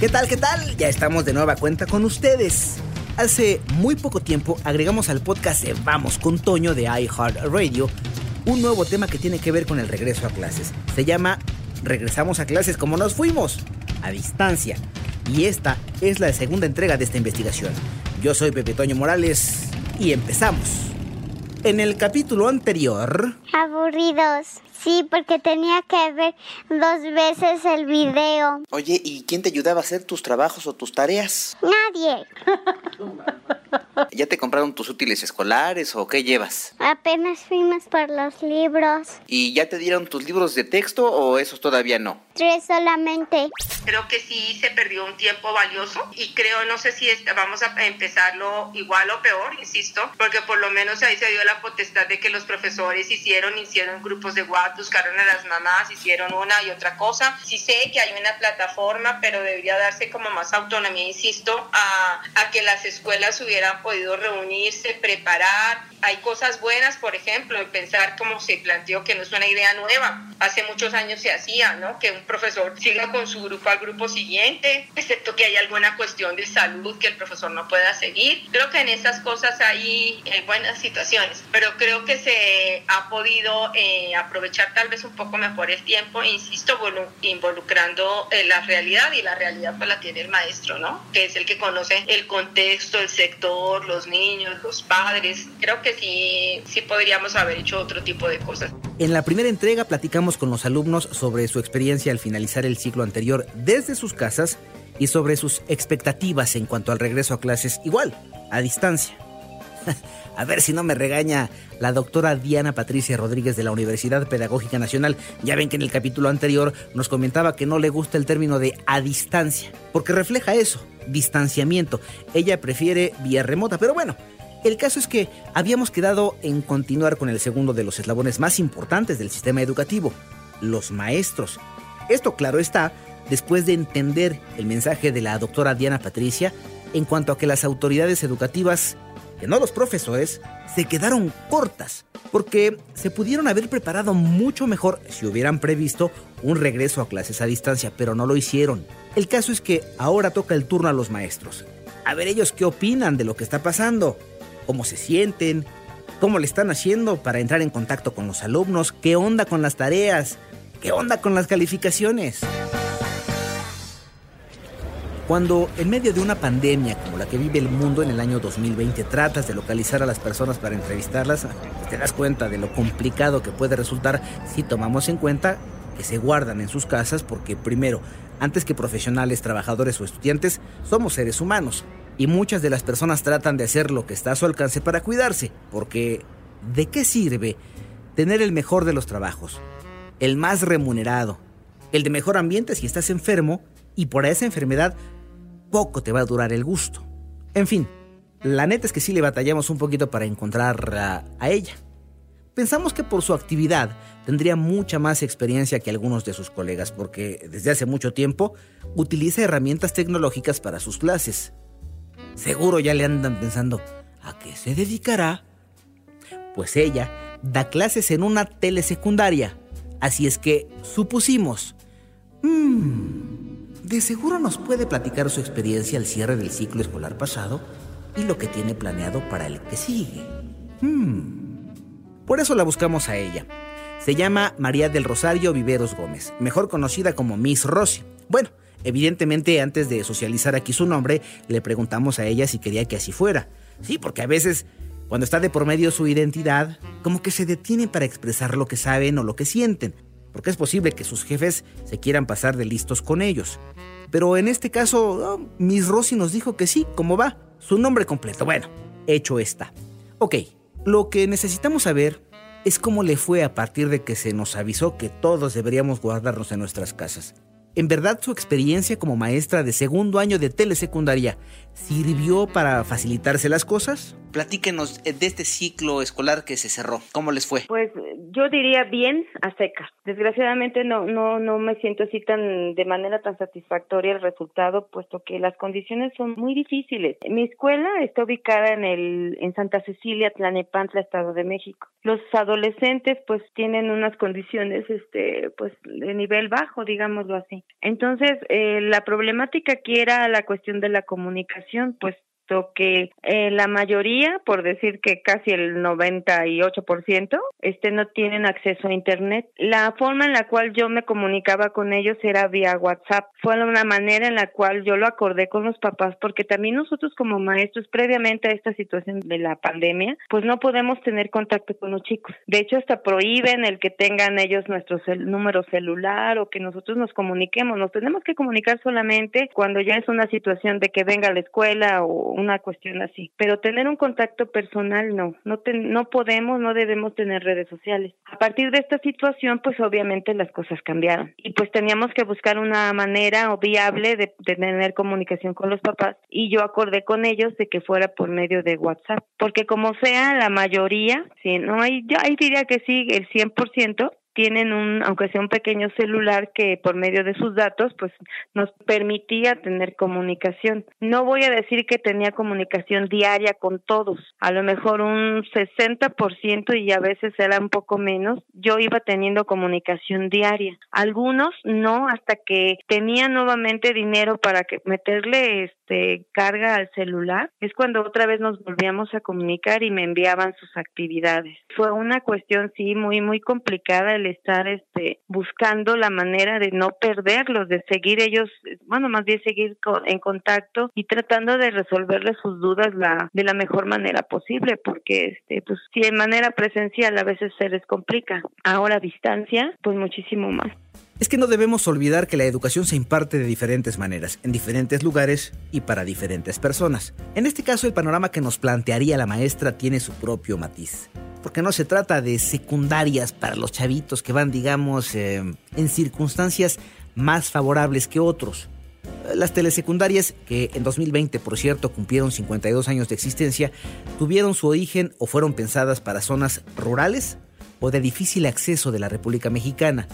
¿Qué tal, qué tal? Ya estamos de nueva cuenta con ustedes. Hace muy poco tiempo agregamos al podcast Vamos con Toño de iHeartRadio un nuevo tema que tiene que ver con el regreso a clases. Se llama Regresamos a clases como nos fuimos, a distancia. Y esta es la segunda entrega de esta investigación. Yo soy Pepe Toño Morales y empezamos. En el capítulo anterior... Aburridos. Sí, porque tenía que ver dos veces el video. Oye, ¿y quién te ayudaba a hacer tus trabajos o tus tareas? Nadie. ¿Ya te compraron tus útiles escolares o qué llevas? Apenas fuimos por los libros. ¿Y ya te dieron tus libros de texto o esos todavía no? Tres solamente. Creo que sí se perdió un tiempo valioso y creo, no sé si vamos a empezarlo igual o peor, insisto, porque por lo menos ahí se dio la potestad de que los profesores hicieron, hicieron grupos de WhatsApp, buscaron a las mamás, hicieron una y otra cosa. Sí sé que hay una plataforma, pero debería darse como más autonomía, insisto, a, a que las escuelas hubieran podido reunirse, preparar. Hay cosas buenas, por ejemplo, en pensar como se planteó que no es una idea nueva. Hace muchos años se hacía, ¿no? Que un profesor siga con su grupo al grupo siguiente, excepto que hay alguna cuestión de salud que el profesor no pueda seguir. Creo que en esas cosas hay eh, buenas situaciones, pero creo que se ha podido eh, aprovechar tal vez un poco mejor el tiempo, insisto, involucrando eh, la realidad y la realidad pues la tiene el maestro, ¿no? Que es el que conoce el contexto, el sector, los niños, los padres. Creo que sí, sí podríamos haber hecho otro tipo de cosas. En la primera entrega platicamos con los alumnos sobre su experiencia al finalizar el ciclo anterior desde sus casas y sobre sus expectativas en cuanto al regreso a clases igual, a distancia. A ver si no me regaña la doctora Diana Patricia Rodríguez de la Universidad Pedagógica Nacional. Ya ven que en el capítulo anterior nos comentaba que no le gusta el término de a distancia, porque refleja eso, distanciamiento. Ella prefiere vía remota, pero bueno, el caso es que habíamos quedado en continuar con el segundo de los eslabones más importantes del sistema educativo, los maestros. Esto claro está, después de entender el mensaje de la doctora Diana Patricia en cuanto a que las autoridades educativas que no los profesores, se quedaron cortas, porque se pudieron haber preparado mucho mejor si hubieran previsto un regreso a clases a distancia, pero no lo hicieron. El caso es que ahora toca el turno a los maestros. A ver ellos qué opinan de lo que está pasando, cómo se sienten, cómo le están haciendo para entrar en contacto con los alumnos, qué onda con las tareas, qué onda con las calificaciones. Cuando en medio de una pandemia como la que vive el mundo en el año 2020 tratas de localizar a las personas para entrevistarlas, te das cuenta de lo complicado que puede resultar si tomamos en cuenta que se guardan en sus casas porque primero, antes que profesionales, trabajadores o estudiantes, somos seres humanos y muchas de las personas tratan de hacer lo que está a su alcance para cuidarse, porque ¿de qué sirve tener el mejor de los trabajos, el más remunerado, el de mejor ambiente si estás enfermo y por esa enfermedad poco te va a durar el gusto. En fin, la neta es que sí le batallamos un poquito para encontrar a, ella. Pensamos que por su actividad tendría mucha más experiencia que algunos de sus colegas porque desde hace mucho tiempo utiliza herramientas tecnológicas para sus clases. Seguro ya le andan pensando, ¿a qué se dedicará? Pues ella da clases en una telesecundaria, así es que supusimos, mmm, de seguro nos puede platicar su experiencia al cierre del ciclo escolar pasado y lo que tiene planeado para el que sigue. Hmm. Por eso la buscamos a ella. Se llama María del Rosario Viveros Gómez, mejor conocida como Miss Rossi. Bueno, evidentemente antes de socializar aquí su nombre, le preguntamos a ella si quería que así fuera. Sí, porque a veces, cuando está de por medio su identidad, como que se detienen para expresar lo que saben o lo que sienten porque es posible que sus jefes se quieran pasar de listos con ellos. Pero en este caso, Miss Rossi nos dijo que sí, ¿cómo va? Su nombre completo. Bueno, hecho está. Ok, lo que necesitamos saber es cómo le fue a partir de que se nos avisó que todos deberíamos guardarnos en nuestras casas. ¿En verdad su experiencia como maestra de segundo año de telesecundaria sirvió para facilitarse las cosas? Platíquenos de este ciclo escolar que se cerró. ¿Cómo les fue? Pues yo diría bien a secas. Desgraciadamente no no no me siento así tan de manera tan satisfactoria el resultado, puesto que las condiciones son muy difíciles. Mi escuela está ubicada en el en Santa Cecilia, Tlanepantla, Estado de México. Los adolescentes pues tienen unas condiciones este pues de nivel bajo, digámoslo así. Entonces, eh, la problemática aquí era la cuestión de la comunicación, pues que eh, la mayoría, por decir que casi el 98%, este no tienen acceso a internet. La forma en la cual yo me comunicaba con ellos era vía WhatsApp. Fue una manera en la cual yo lo acordé con los papás porque también nosotros como maestros previamente a esta situación de la pandemia, pues no podemos tener contacto con los chicos. De hecho, hasta prohíben el que tengan ellos nuestro número celular o que nosotros nos comuniquemos. Nos tenemos que comunicar solamente cuando ya es una situación de que venga a la escuela o una cuestión así. Pero tener un contacto personal no, no, no podemos, no debemos tener redes sociales. A partir de esta situación, pues obviamente las cosas cambiaron y pues teníamos que buscar una manera o viable de, tener comunicación con los papás y yo acordé con ellos de que fuera por medio de WhatsApp, porque como sea la mayoría, sí, no hay, yo ahí diría que sí, el 100% tienen un, aunque sea un pequeño celular que por medio de sus datos, pues nos permitía tener comunicación. No voy a decir que tenía comunicación diaria con todos, a lo mejor un 60% y a veces era un poco menos, yo iba teniendo comunicación diaria. Algunos no, hasta que tenía nuevamente dinero para que meterle este carga al celular, es cuando otra vez nos volvíamos a comunicar y me enviaban sus actividades. Fue una cuestión sí muy muy complicada estar este buscando la manera de no perderlos, de seguir ellos, bueno, más bien seguir en contacto y tratando de resolverles sus dudas de la mejor manera posible, porque este pues si de manera presencial a veces se les complica, ahora a distancia, pues muchísimo más. Es que no debemos olvidar que la educación se imparte de diferentes maneras, en diferentes lugares y para diferentes personas. En este caso, el panorama que nos plantearía la maestra tiene su propio matiz porque no se trata de secundarias para los chavitos que van, digamos, eh, en circunstancias más favorables que otros. Las telesecundarias, que en 2020, por cierto, cumplieron 52 años de existencia, tuvieron su origen o fueron pensadas para zonas rurales o de difícil acceso de la República Mexicana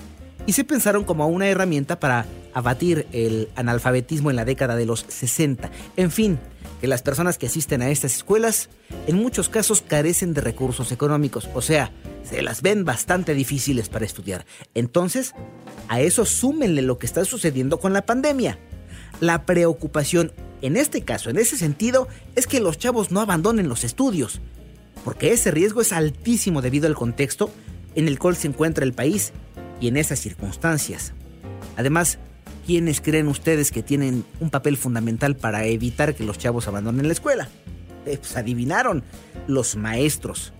y se pensaron como una herramienta para abatir el analfabetismo en la década de los 60. En fin, que las personas que asisten a estas escuelas en muchos casos carecen de recursos económicos, o sea, se las ven bastante difíciles para estudiar. Entonces, a eso súmenle lo que está sucediendo con la pandemia. La preocupación, en este caso, en ese sentido, es que los chavos no abandonen los estudios, porque ese riesgo es altísimo debido al contexto en el cual se encuentra el país y en esas circunstancias. Además, ¿quiénes creen ustedes que tienen un papel fundamental para evitar que los chavos abandonen la escuela? Eh, pues adivinaron, los maestros.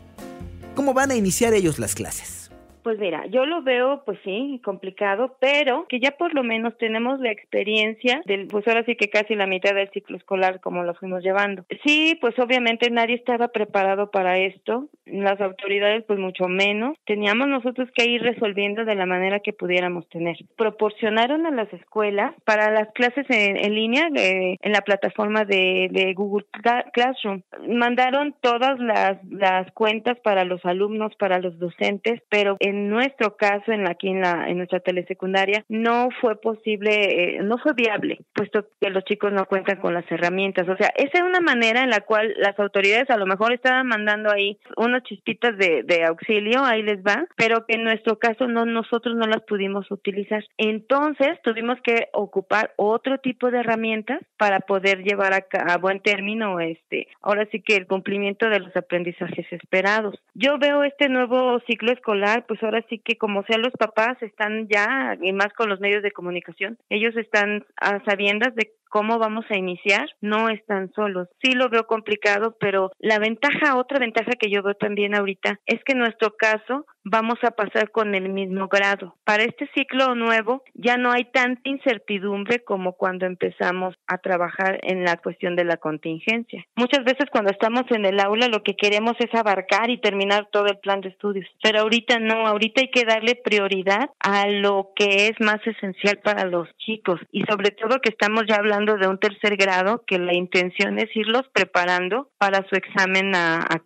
¿Cómo van a iniciar ellos las clases? Pues mira, yo lo veo, pues sí, complicado, pero que ya por lo menos tenemos la experiencia del, pues ahora sí que casi la mitad del ciclo escolar como lo fuimos llevando. Sí, pues obviamente nadie estaba preparado para esto, las autoridades pues mucho menos. Teníamos nosotros que ir resolviendo de la manera que pudiéramos tener. Proporcionaron a las escuelas para las clases en, línea de, en la plataforma de, de Google Classroom. Mandaron todas las, las cuentas para los alumnos, para los docentes, pero en nuestro caso, en aquí en la en nuestra telesecundaria, no fue posible, eh, no fue viable, puesto que los chicos no cuentan con las herramientas. O sea, esa es una manera en la cual las autoridades a lo mejor estaban mandando ahí unas chispitas de, de auxilio, ahí les va, pero que en nuestro caso no nosotros no las pudimos utilizar. Entonces tuvimos que ocupar otro tipo de herramientas para poder llevar a, a buen término este, ahora sí que el cumplimiento de los aprendizajes esperados. Yo veo este nuevo ciclo escolar, pues ahora sí que como sea los papás están ya, y más con los medios de comunicación, ellos están a sabiendas de cómo vamos a iniciar, no están solos. Sí lo veo complicado, pero la ventaja, otra ventaja que yo veo también ahorita es que en nuestro caso vamos a pasar con el mismo grado. Para este ciclo nuevo ya no hay tanta incertidumbre como cuando empezamos a trabajar en la cuestión de la contingencia. Muchas veces cuando estamos en el aula lo que queremos es abarcar y terminar todo el plan de estudios, pero ahorita no, ahorita hay que darle prioridad a lo que es más esencial para los chicos y sobre todo que estamos ya hablando de un tercer grado que la intención es irlos preparando para su examen a, a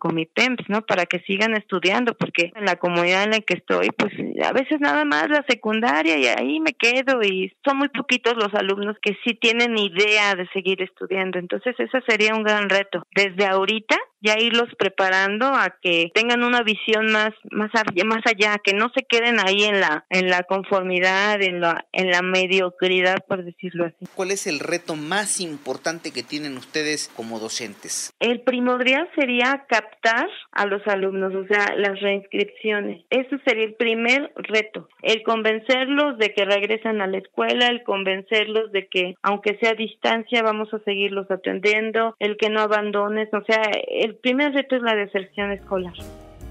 ¿no? Para que sigan estudiando, porque en la comunidad en la que estoy, pues a veces nada más la secundaria y ahí me quedo y son muy poquitos los alumnos que sí tienen idea de seguir estudiando. Entonces, ese sería un gran reto. Desde ahorita ya irlos preparando a que tengan una visión más más más allá, que no se queden ahí en la en la conformidad, en la en la mediocridad, por decirlo así. ¿Cuál es el reto más importante que tienen ustedes como docentes? El primordial sería captar a los alumnos, o sea, las reinscripciones. Eso sería el primer reto, el convencerlos de que regresan a la escuela, el convencerlos de que aunque sea a distancia vamos a seguirlos atendiendo, el que no abandones, o sea, el primer reto es la deserción escolar.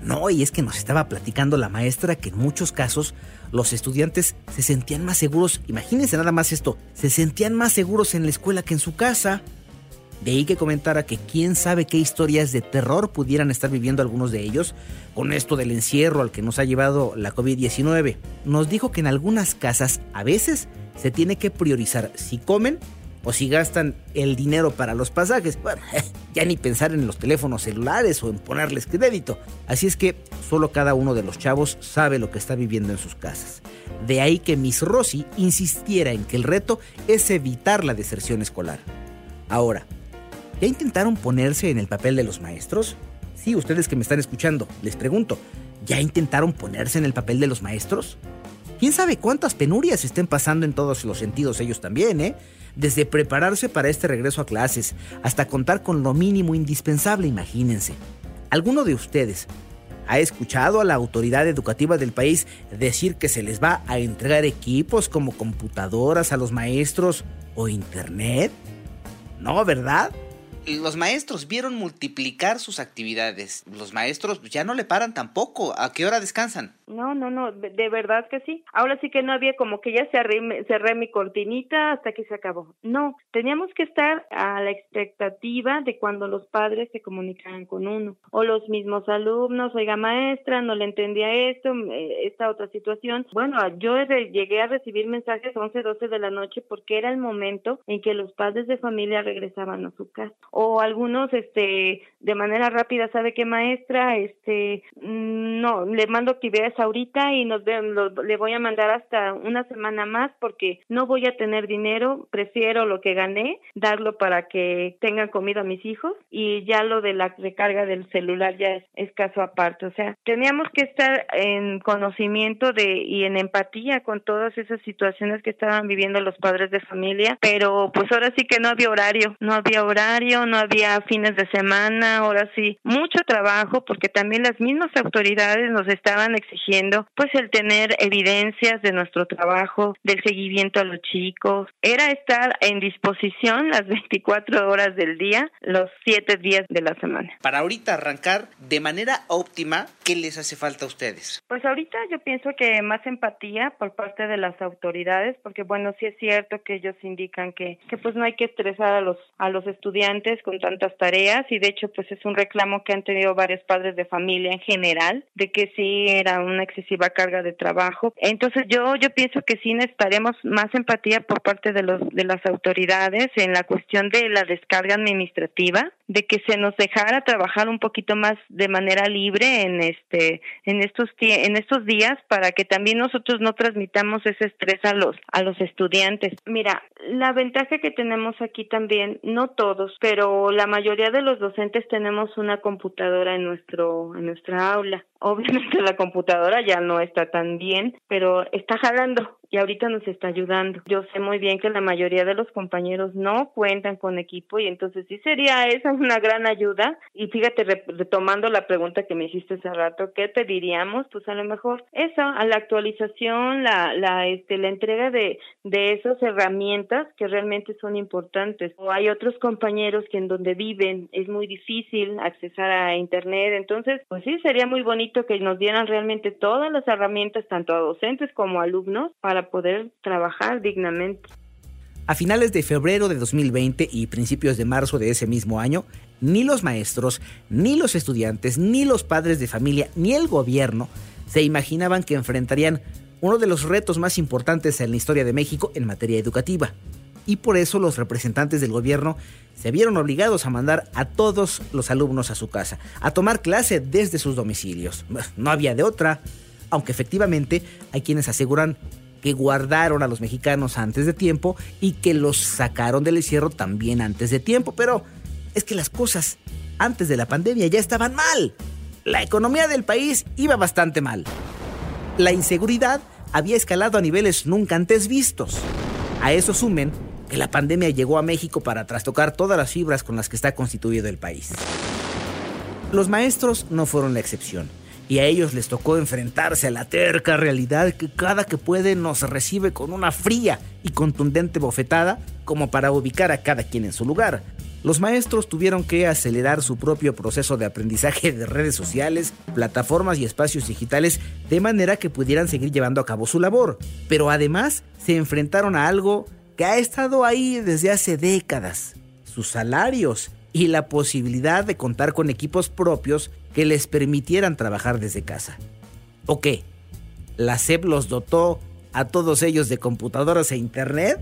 No, y es que nos estaba platicando la maestra que en muchos casos los estudiantes se sentían más seguros, imagínense nada más esto, se sentían más seguros en la escuela que en su casa. De ahí que comentara que quién sabe qué historias de terror pudieran estar viviendo algunos de ellos con esto del encierro al que nos ha llevado la COVID-19. Nos dijo que en algunas casas a veces se tiene que priorizar si comen o si gastan el dinero para los pasajes, bueno, ya ni pensar en los teléfonos celulares o en ponerles crédito. Así es que solo cada uno de los chavos sabe lo que está viviendo en sus casas. De ahí que Miss Rossi insistiera en que el reto es evitar la deserción escolar. Ahora, ¿ya intentaron ponerse en el papel de los maestros? Sí, ustedes que me están escuchando, les pregunto, ¿ya intentaron ponerse en el papel de los maestros? ¿Quién sabe cuántas penurias estén pasando en todos los sentidos ellos también, eh? Desde prepararse para este regreso a clases hasta contar con lo mínimo indispensable, imagínense. ¿Alguno de ustedes ha escuchado a la autoridad educativa del país decir que se les va a entregar equipos como computadoras a los maestros o internet? No, ¿verdad? Los maestros vieron multiplicar sus actividades. Los maestros ya no le paran tampoco. ¿A qué hora descansan? No, no, no, de verdad que sí. Ahora sí que no había como que ya cerré, cerré mi cortinita hasta que se acabó. No, teníamos que estar a la expectativa de cuando los padres se comunicaran con uno. O los mismos alumnos, oiga maestra, no le entendía esto, eh, esta otra situación. Bueno, yo llegué a recibir mensajes 11, 12 de la noche porque era el momento en que los padres de familia regresaban a su casa o algunos este de manera rápida sabe que maestra este mm, no le mando actividades ahorita y nos le voy a mandar hasta una semana más porque no voy a tener dinero prefiero lo que gané darlo para que tengan comida mis hijos y ya lo de la recarga del celular ya es, caso aparte. O sea teníamos que estar en conocimiento de y en empatía con todas esas situaciones que estaban viviendo los padres de familia pero pues ahora sí que no había horario no había horario no había fines de semana, ahora sí, mucho trabajo porque también las mismas autoridades nos estaban exigiendo pues el tener evidencias de nuestro trabajo, del seguimiento a los chicos, era estar en disposición las 24 horas del día, los 7 días de la semana. Para ahorita arrancar de manera óptima, ¿qué les hace falta a ustedes? Pues ahorita yo pienso que más empatía por parte de las autoridades, porque bueno, sí es cierto que ellos indican que, que pues no hay que estresar a los, a los estudiantes con tantas tareas y de hecho pues es un reclamo que han tenido varios padres de familia en general de que sí era una excesiva carga de trabajo. Entonces yo yo pienso que sí necesitaremos más empatía por parte de los de las autoridades en la cuestión de la descarga administrativa, de que se nos dejara trabajar un poquito más de manera libre en este en estos en estos días para que también nosotros no transmitamos ese estrés a los a los estudiantes. Mira, la ventaja que tenemos aquí también, no todos, pero la mayoría de los docentes tenemos una computadora en nuestro en nuestra aula. Obviamente la computadora ya no está tan bien, pero está jalando y ahorita nos está ayudando. Yo sé muy bien que la mayoría de los compañeros no cuentan con equipo y entonces sí sería esa una gran ayuda. Y fíjate, retomando la pregunta que me hiciste hace rato, ¿qué pediríamos? Pues a lo mejor eso, a la actualización, la, la, este, la entrega de, de esas herramientas que realmente son importantes. O hay otros compañeros que en donde viven es muy difícil accesar a internet, entonces, pues sí, sería muy bonito que nos dieran realmente todas las herramientas, tanto a docentes como a alumnos, para poder trabajar dignamente. A finales de febrero de 2020 y principios de marzo de ese mismo año, ni los maestros, ni los estudiantes, ni los padres de familia, ni el gobierno se imaginaban que enfrentarían uno de los retos más importantes en la historia de México en materia educativa. Y por eso los representantes del gobierno se vieron obligados a mandar a todos los alumnos a su casa, a tomar clase desde sus domicilios. No había de otra, aunque efectivamente hay quienes aseguran que guardaron a los mexicanos antes de tiempo y que los sacaron del encierro también antes de tiempo, pero es que las cosas antes de la pandemia ya estaban mal. La economía del país iba bastante mal. La inseguridad había escalado a niveles nunca antes vistos. A eso sumen que la pandemia llegó a México para trastocar todas las fibras con las que está constituido el país. Los maestros no fueron la excepción y a ellos les tocó enfrentarse a la terca realidad que cada que puede nos recibe con una fría y contundente bofetada como para ubicar a cada quien en su lugar. Los maestros tuvieron que acelerar su propio proceso de aprendizaje de redes sociales, plataformas y espacios digitales de manera que pudieran seguir llevando a cabo su labor. Pero además se enfrentaron a algo que ha estado ahí desde hace décadas, sus salarios y la posibilidad de contar con equipos propios que les permitieran trabajar desde casa. ¿O qué? ¿La SEP los dotó a todos ellos de computadoras e internet?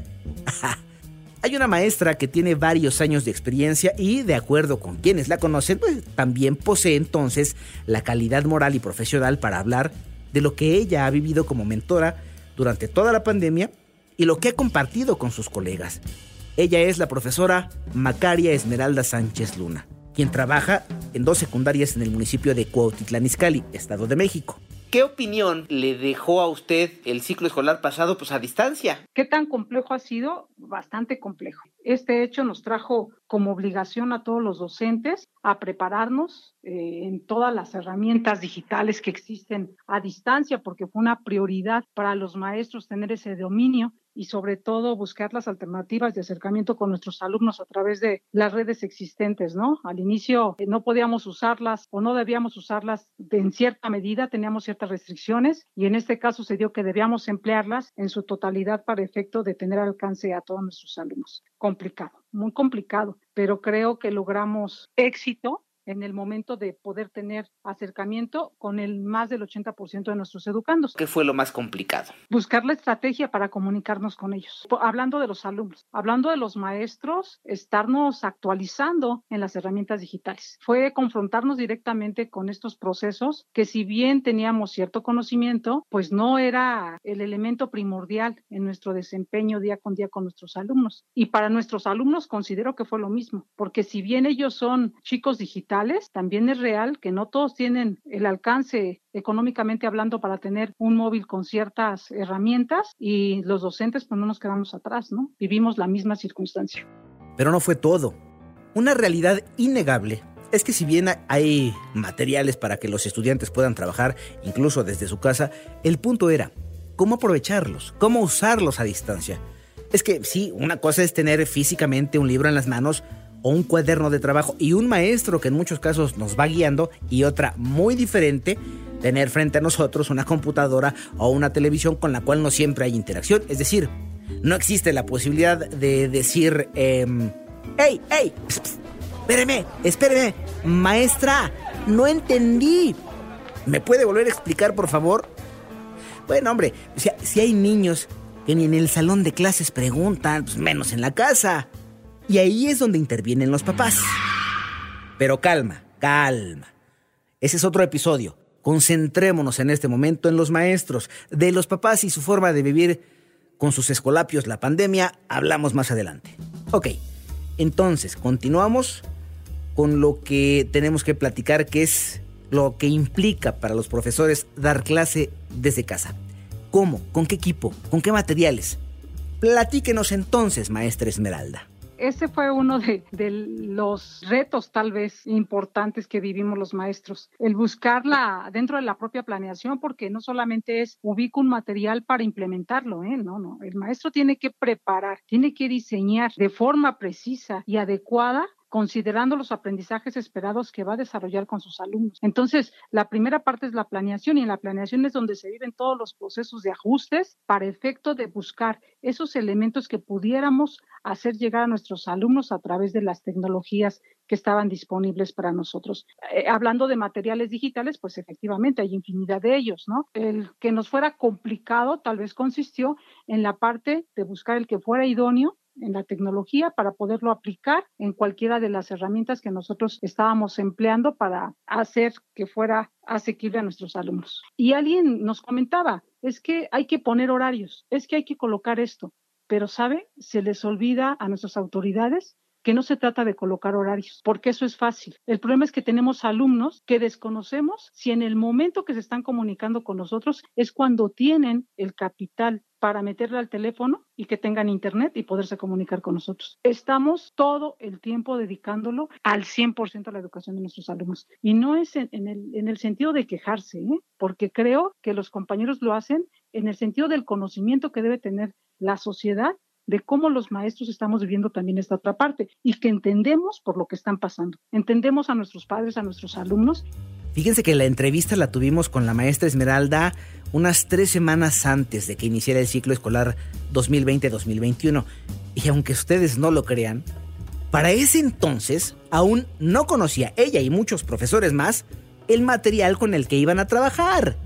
Hay una maestra que tiene varios años de experiencia y, de acuerdo con quienes la conocen, pues, también posee entonces la calidad moral y profesional para hablar de lo que ella ha vivido como mentora durante toda la pandemia y lo que ha compartido con sus colegas. Ella es la profesora Macaria Esmeralda Sánchez Luna quien trabaja en dos secundarias en el municipio de Cuautitlán Izcalli, Estado de México. ¿Qué opinión le dejó a usted el ciclo escolar pasado pues a distancia? ¿Qué tan complejo ha sido? Bastante complejo. Este hecho nos trajo como obligación a todos los docentes a prepararnos eh, en todas las herramientas digitales que existen a distancia, porque fue una prioridad para los maestros tener ese dominio y sobre todo buscar las alternativas de acercamiento con nuestros alumnos a través de las redes existentes, ¿no? Al inicio eh, no podíamos usarlas o no debíamos usarlas en cierta medida, teníamos ciertas restricciones y en este caso se dio que debíamos emplearlas en su totalidad para efecto de tener alcance a todos nuestros alumnos. Complicado, muy complicado, pero creo que logramos éxito en el momento de poder tener acercamiento con el más del 80% de nuestros educandos. ¿Qué fue lo más complicado? Buscar la estrategia para comunicarnos con ellos. Hablando de los alumnos, hablando de los maestros, estarnos actualizando en las herramientas digitales. Fue confrontarnos directamente con estos procesos que si bien teníamos cierto conocimiento, pues no era el elemento primordial en nuestro desempeño día con día con nuestros alumnos. Y para nuestros alumnos considero que fue lo mismo, porque si bien ellos son chicos digitales, también es real que no todos tienen el alcance económicamente hablando para tener un móvil con ciertas herramientas y los docentes pues no nos quedamos atrás, ¿no? Vivimos la misma circunstancia. Pero no fue todo. Una realidad innegable es que si bien hay materiales para que los estudiantes puedan trabajar incluso desde su casa, el punto era cómo aprovecharlos, cómo usarlos a distancia. Es que sí, una cosa es tener físicamente un libro en las manos, o un cuaderno de trabajo y un maestro que en muchos casos nos va guiando y otra muy diferente, tener frente a nosotros una computadora o una televisión con la cual no siempre hay interacción. Es decir, no existe la posibilidad de decir, eh, ¡Hey, hey! Espéreme, espéreme, maestra, no entendí. ¿Me puede volver a explicar, por favor? Bueno, hombre, si, si hay niños que ni en el salón de clases preguntan, pues menos en la casa. Y ahí es donde intervienen los papás. Pero calma, calma. Ese es otro episodio. Concentrémonos en este momento en los maestros, de los papás y su forma de vivir con sus escolapios la pandemia, hablamos más adelante. Ok, entonces continuamos con lo que tenemos que platicar, que es lo que implica para los profesores dar clase desde casa. ¿Cómo? ¿Con qué equipo? ¿Con qué materiales? Platíquenos entonces, maestra Esmeralda ese fue uno de, los retos tal vez importantes que vivimos los maestros, el buscarla dentro de la propia planeación, porque no solamente es ubico un material para implementarlo, ¿eh? no, no, el maestro tiene que preparar, tiene que diseñar de forma precisa y adecuada considerando los aprendizajes esperados que va a desarrollar con sus alumnos. Entonces, la primera parte es la planeación y en la planeación es donde se viven todos los procesos de ajustes para efecto de buscar esos elementos que pudiéramos hacer llegar a nuestros alumnos a través de las tecnologías que estaban disponibles para nosotros. Eh, hablando de materiales digitales, pues efectivamente hay infinidad de ellos, ¿no? El que nos fuera complicado tal vez consistió en la parte de buscar el que fuera idóneo en la tecnología para poderlo aplicar en cualquiera de las herramientas que nosotros estábamos empleando para hacer que fuera asequible a nuestros alumnos. Y alguien nos comentaba, es que hay que poner horarios, es que hay que colocar esto, pero ¿sabe? Se les olvida a nuestras autoridades que no se trata de colocar horarios, porque eso es fácil. El problema es que tenemos alumnos que desconocemos si en el momento que se están comunicando con nosotros es cuando tienen el capital para meterle al teléfono y que tengan internet y poderse comunicar con nosotros. Estamos todo el tiempo dedicándolo al 100% a la educación de nuestros alumnos. Y no es en, el, en el, sentido de quejarse, ¿eh? porque creo que los compañeros lo hacen en el sentido del conocimiento que debe tener la sociedad de cómo los maestros estamos viviendo también esta otra parte y que entendemos por lo que están pasando. Entendemos a nuestros padres, a nuestros alumnos. Fíjense que la entrevista la tuvimos con la maestra Esmeralda unas tres semanas antes de que iniciara el ciclo escolar 2020-2021. Y aunque ustedes no lo crean, para ese entonces aún no conocía ella y muchos profesores más el material con el que iban a trabajar.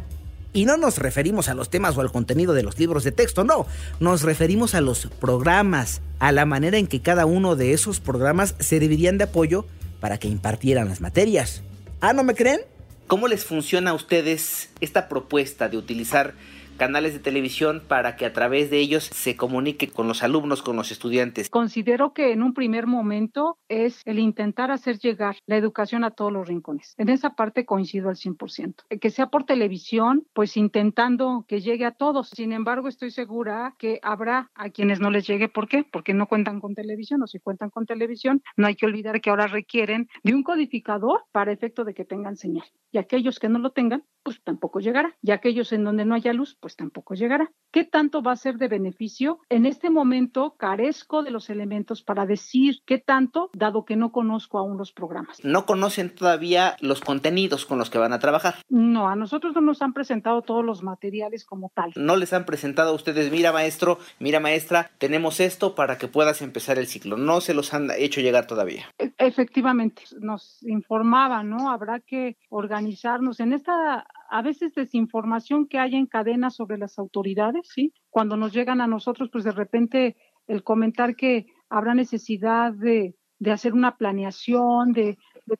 Y no nos referimos a los temas o al contenido de los libros de texto, no. Nos referimos a los programas, a la manera en que cada uno de esos programas servirían de apoyo para que impartieran las materias. ¿Ah, no me creen? ¿Cómo les funciona a ustedes esta propuesta de utilizar canales de televisión para que a través de ellos se comunique con los alumnos, con los estudiantes? Considero que en un primer momento es el intentar hacer llegar la educación a todos los rincones. En esa parte coincido al 100%. Que sea por televisión, pues intentando que llegue a todos. Sin embargo, estoy segura que habrá a quienes no les llegue. ¿Por qué? Porque no cuentan con televisión o si cuentan con televisión, no hay que olvidar que ahora requieren de un codificador para efecto de que tengan señal. Y aquellos que no lo tengan, pues tampoco llegará. Y aquellos en donde no haya luz, pues tampoco llegará. ¿Qué tanto va a ser de beneficio? En este momento carezco de los elementos para decir qué tanto, dado que no conozco aún los programas. ¿No conocen todavía los contenidos con los que van a trabajar? No, a nosotros no nos han presentado todos los materiales como tal. ¿No les han presentado a ustedes, mira maestro, mira maestra, tenemos esto para que puedas empezar el ciclo? No se los han hecho llegar todavía. E, efectivamente, nos informaba, ¿no? Habrá que organizarnos en esta a veces desinformación que hay en cadena sobre las autoridades, ¿sí? Cuando nos llegan a nosotros, pues de repente el comentar que habrá necesidad de, hacer una planeación, de,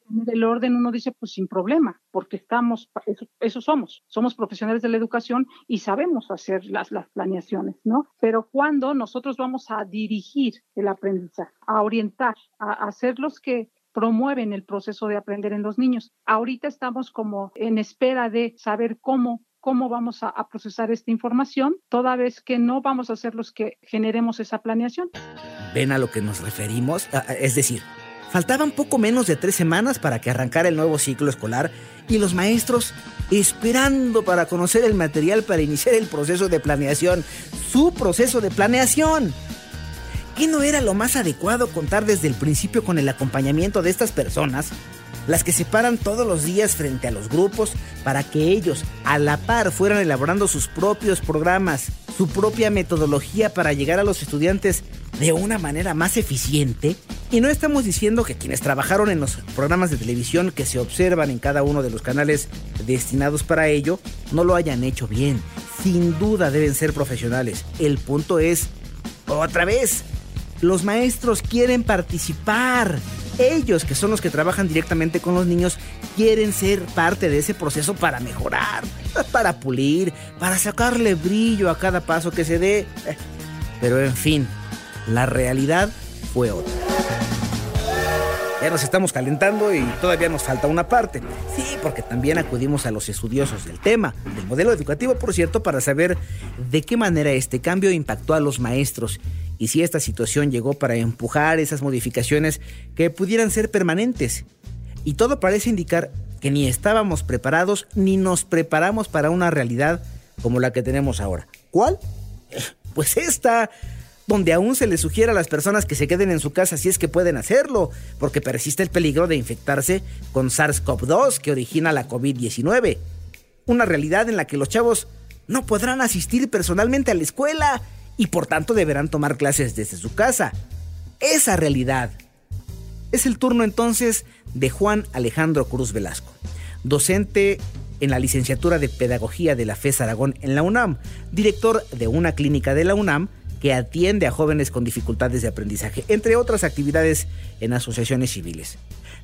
tener el orden, uno dice, pues sin problema, porque estamos, eso, somos, somos profesionales de la educación y sabemos hacer las, las planeaciones, ¿no? Pero cuando nosotros vamos a dirigir el aprendizaje, a orientar, a, a hacer los que promueven el proceso de aprender en los niños. Ahorita estamos como en espera de saber cómo cómo vamos a, procesar esta información, toda vez que no vamos a ser los que generemos esa planeación. ¿Ven a lo que nos referimos? Ah, ah, es decir, faltaban poco menos de tres semanas para que arrancara el nuevo ciclo escolar y los maestros esperando para conocer el material para iniciar el proceso de planeación, su proceso de planeación. ¿Qué no era lo más adecuado contar desde el principio con el acompañamiento de estas personas? Las que se paran todos los días frente a los grupos para que ellos a la par fueran elaborando sus propios programas, su propia metodología para llegar a los estudiantes de una manera más eficiente. Y no estamos diciendo que quienes trabajaron en los programas de televisión que se observan en cada uno de los canales destinados para ello no lo hayan hecho bien. Sin duda deben ser profesionales. El punto es, otra vez, los maestros quieren participar. Ellos, que son los que trabajan directamente con los niños, quieren ser parte de ese proceso para mejorar, para pulir, para sacarle brillo a cada paso que se dé. Pero en fin, la realidad fue otra. Ya nos estamos calentando y todavía nos falta una parte. Sí, porque también acudimos a los estudiosos del tema, del modelo educativo, por cierto, para saber de qué manera este cambio impactó a los maestros y si esta situación llegó para empujar esas modificaciones que pudieran ser permanentes. Y todo parece indicar que ni estábamos preparados ni nos preparamos para una realidad como la que tenemos ahora. ¿Cuál? Pues esta, donde aún se les sugiere a las personas que se queden en su casa si es que pueden hacerlo, porque persiste el peligro de infectarse con SARS-CoV-2 que origina la COVID-19. Una realidad en la que los chavos no podrán asistir personalmente a la escuela y por tanto deberán tomar clases desde su casa. Esa realidad. Es el turno entonces de Juan Alejandro Cruz Velasco, docente en la licenciatura de Pedagogía de la FES Aragón en la UNAM, director de una clínica de la UNAM que atiende a jóvenes con dificultades de aprendizaje, entre otras actividades en asociaciones civiles.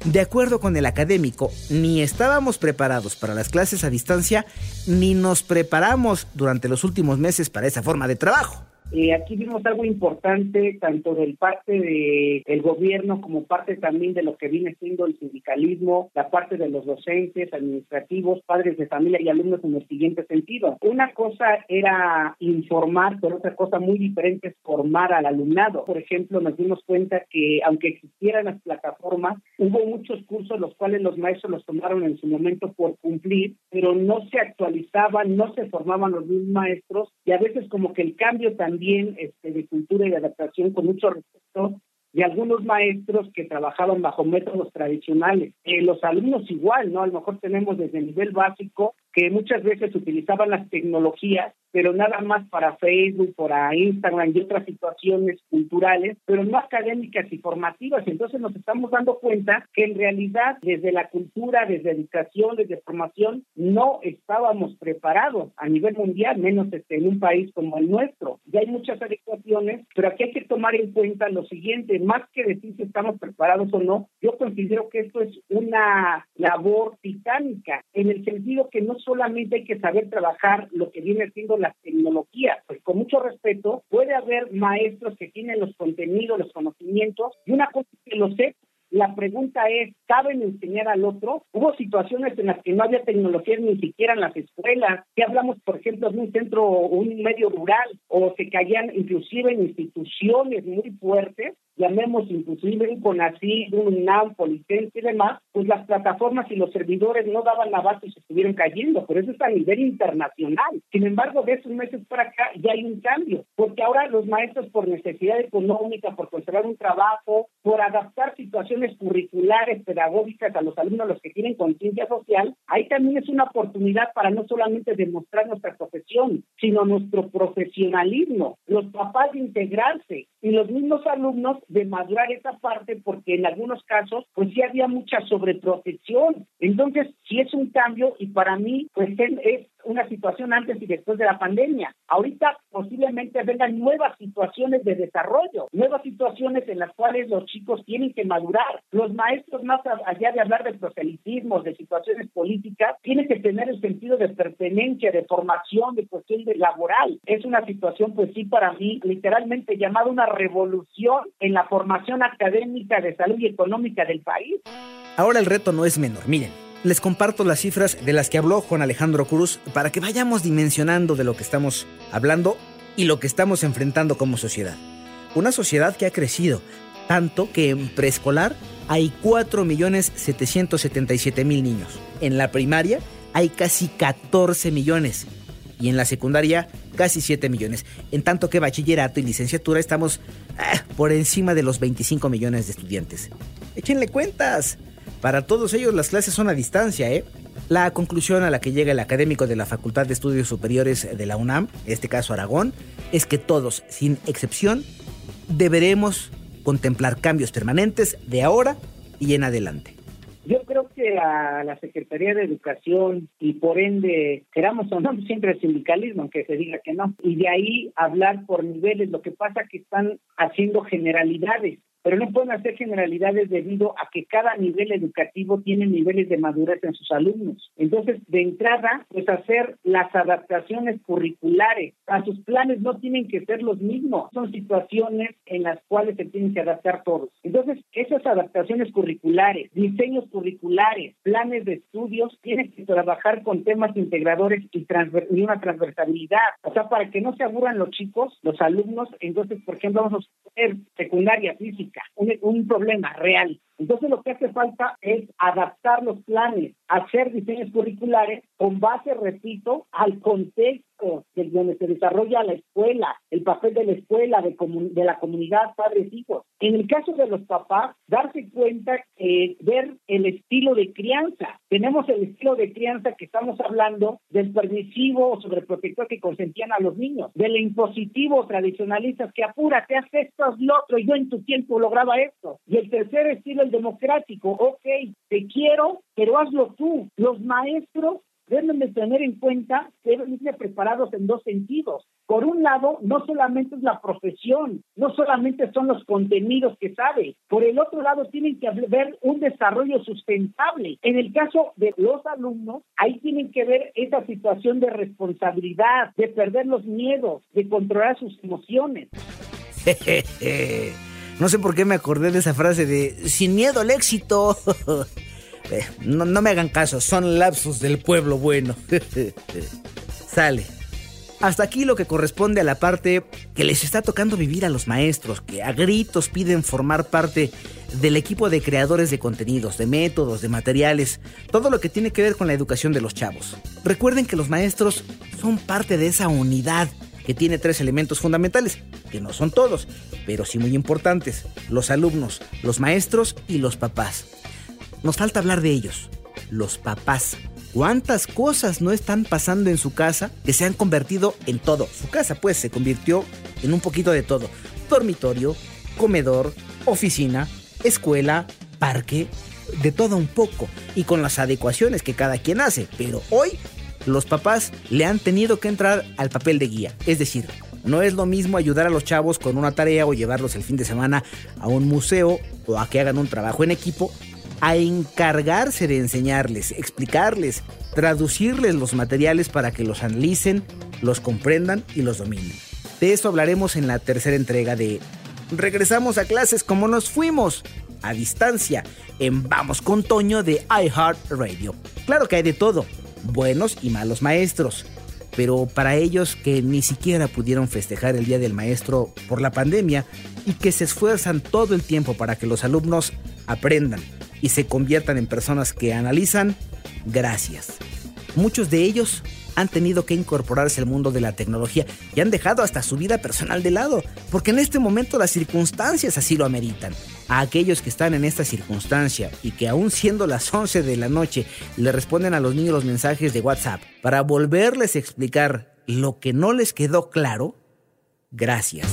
De acuerdo con el académico, ni estábamos preparados para las clases a distancia, ni nos preparamos durante los últimos meses para esa forma de trabajo. Eh, aquí vimos algo importante tanto del parte del el gobierno como parte también de lo que viene siendo el sindicalismo, la parte de los docentes, administrativos, padres de familia y alumnos en el siguiente sentido. Una cosa era informar, pero otra cosa muy diferente es formar al alumnado. Por ejemplo, nos dimos cuenta que aunque existieran las plataformas, hubo muchos cursos los cuales los maestros los tomaron en su momento por cumplir, pero no se actualizaban, no se formaban los mismos maestros y a veces como que el cambio también este, de cultura y adaptación con mucho respeto de algunos maestros que trabajaban bajo métodos tradicionales. Eh, los alumnos igual, ¿no? A lo mejor tenemos desde el nivel básico que muchas veces utilizaban las tecnologías pero nada más para Facebook, para Instagram y otras situaciones culturales, pero no académicas y formativas. Entonces nos estamos dando cuenta que en realidad desde la cultura, desde educación, desde formación, no estábamos preparados a nivel mundial, menos este, en un país como el nuestro. Ya hay muchas adecuaciones, pero aquí hay que tomar en cuenta lo siguiente, más que decir si estamos preparados o no, yo considero que esto es una labor titánica, en el sentido que no solamente hay que saber trabajar lo que viene siendo las tecnologías. Pues con mucho respeto, puede haber maestros que tienen los contenidos, los conocimientos, y una cosa que lo sé, la pregunta es, ¿saben enseñar al otro? Hubo situaciones en las que no había tecnología ni siquiera en las escuelas. Si hablamos, por ejemplo, de un centro, un medio rural, o se caían inclusive en instituciones muy fuertes, llamemos inclusive un CONACYT, un UNAM, Policense y demás, pues las plataformas y los servidores no daban la base y se estuvieron cayendo, pero eso es a nivel internacional. Sin embargo, de esos meses para acá ya hay un cambio, porque ahora los maestros por necesidad económica, por conservar un trabajo, por adaptar situaciones curriculares, pedagógicas a los alumnos, los que tienen conciencia social, ahí también es una oportunidad para no solamente demostrar nuestra profesión, sino nuestro profesionalismo, los papás de integrarse y los mismos alumnos de madurar esa parte porque en algunos casos pues sí había mucha sobreprotección. Entonces, sí es un cambio y para mí pues es una situación antes y después de la pandemia. Ahorita posiblemente vengan nuevas situaciones de desarrollo, nuevas situaciones en las cuales los chicos tienen que madurar. Los maestros, más allá de hablar de proselitismo, de situaciones políticas, tienen que tener el sentido de pertenencia, de formación, de cuestión de laboral. Es una situación, pues sí, para mí, literalmente llamada una revolución en la formación académica de salud y económica del país. Ahora el reto no es menor. Miren, les comparto las cifras de las que habló Juan Alejandro Cruz para que vayamos dimensionando de lo que estamos hablando y lo que estamos enfrentando como sociedad. Una sociedad que ha crecido, tanto que en preescolar hay 4.777.000 niños. En la primaria hay casi 14 millones y en la secundaria casi 7 millones. En tanto que bachillerato y licenciatura estamos ah, por encima de los 25 millones de estudiantes. Échenle cuentas. Para todos ellos las clases son a distancia, ¿eh? La conclusión a la que llega el académico de la Facultad de Estudios Superiores de la UNAM, en este caso Aragón, es que todos, sin excepción, deberemos contemplar cambios permanentes de ahora y en adelante. Yo creo que a la Secretaría de Educación y por ende, queramos o no, siempre el sindicalismo, aunque se diga que no, y de ahí hablar por niveles, lo que pasa que están haciendo generalidades pero no pueden hacer generalidades debido a que cada nivel educativo tiene niveles de madurez en sus alumnos. Entonces, de entrada, pues hacer las adaptaciones curriculares a sus planes no tienen que ser los mismos, son situaciones en las cuales se tienen que adaptar todos. Entonces, esas adaptaciones curriculares, diseños curriculares, planes de estudios, tienen que trabajar con temas integradores y, y una transversalidad. O sea, para que no se aburran los chicos, los alumnos, entonces, por ejemplo, vamos a hacer secundaria física, un, un problema real. Entonces lo que hace falta es adaptar los planes, hacer diseños curriculares con base, repito, al contexto de donde se desarrolla la escuela, el papel de la escuela, de, de la comunidad, padres, hijos. En el caso de los papás, darse cuenta, eh, ver el estilo de crianza. Tenemos el estilo de crianza que estamos hablando del permisivo o sobreprotector que consentían a los niños, del impositivo tradicionalistas que apúrate, haz esto, lo otro, yo en tu tiempo lograba esto. Y el tercer estilo, el democrático, ok, te quiero, pero hazlo tú. Los maestros deben de tener en cuenta que deben irse preparados en dos sentidos. Por un lado, no solamente es la profesión, no solamente son los contenidos que sabe, por el otro lado tienen que ver un desarrollo sustentable. En el caso de los alumnos, ahí tienen que ver esa situación de responsabilidad, de perder los miedos, de controlar sus emociones. No sé por qué me acordé de esa frase de sin miedo al éxito. Eh, no, no me hagan caso, son lapsos del pueblo bueno. Sale. Hasta aquí lo que corresponde a la parte que les está tocando vivir a los maestros, que a gritos piden formar parte del equipo de creadores de contenidos, de métodos, de materiales, todo lo que tiene que ver con la educación de los chavos. Recuerden que los maestros son parte de esa unidad que tiene tres elementos fundamentales, que no son todos, pero sí muy importantes, los alumnos, los maestros y los papás. Nos falta hablar de ellos, los papás. ¿Cuántas cosas no están pasando en su casa que se han convertido en todo? Su casa pues se convirtió en un poquito de todo. Dormitorio, comedor, oficina, escuela, parque, de todo un poco y con las adecuaciones que cada quien hace. Pero hoy los papás le han tenido que entrar al papel de guía. Es decir, no es lo mismo ayudar a los chavos con una tarea o llevarlos el fin de semana a un museo o a que hagan un trabajo en equipo a encargarse de enseñarles, explicarles, traducirles los materiales para que los analicen, los comprendan y los dominen. De eso hablaremos en la tercera entrega de Regresamos a clases como nos fuimos, a distancia, en Vamos con Toño de iHeartRadio. Claro que hay de todo, buenos y malos maestros, pero para ellos que ni siquiera pudieron festejar el Día del Maestro por la pandemia y que se esfuerzan todo el tiempo para que los alumnos aprendan, y se conviertan en personas que analizan, gracias. Muchos de ellos han tenido que incorporarse al mundo de la tecnología y han dejado hasta su vida personal de lado, porque en este momento las circunstancias así lo ameritan. A aquellos que están en esta circunstancia y que aún siendo las 11 de la noche le responden a los niños los mensajes de WhatsApp para volverles a explicar lo que no les quedó claro, gracias.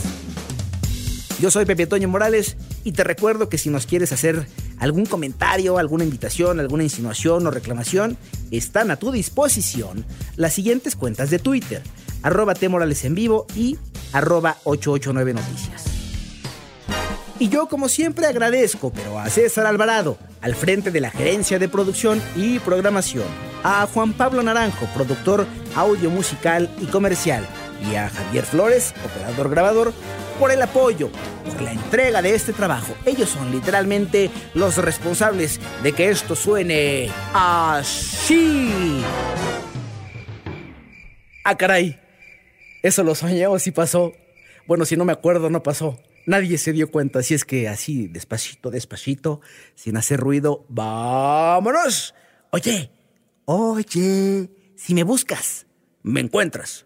Yo soy Pepe Toño Morales y te recuerdo que si nos quieres hacer algún comentario, alguna invitación, alguna insinuación o reclamación, están a tu disposición las siguientes cuentas de Twitter, arroba Morales en vivo y arroba 889 Noticias. Y yo como siempre agradezco, pero a César Alvarado, al frente de la gerencia de producción y programación, a Juan Pablo Naranjo, productor audio musical y comercial, y a Javier Flores, operador grabador, por el apoyo, por la entrega de este trabajo. Ellos son literalmente los responsables de que esto suene así. Ah, caray. Eso lo soñé o sí pasó. Bueno, si no me acuerdo, no pasó. Nadie se dio cuenta, así es que así, despacito, despacito, sin hacer ruido, vámonos. Oye, oye, si me buscas, me encuentras.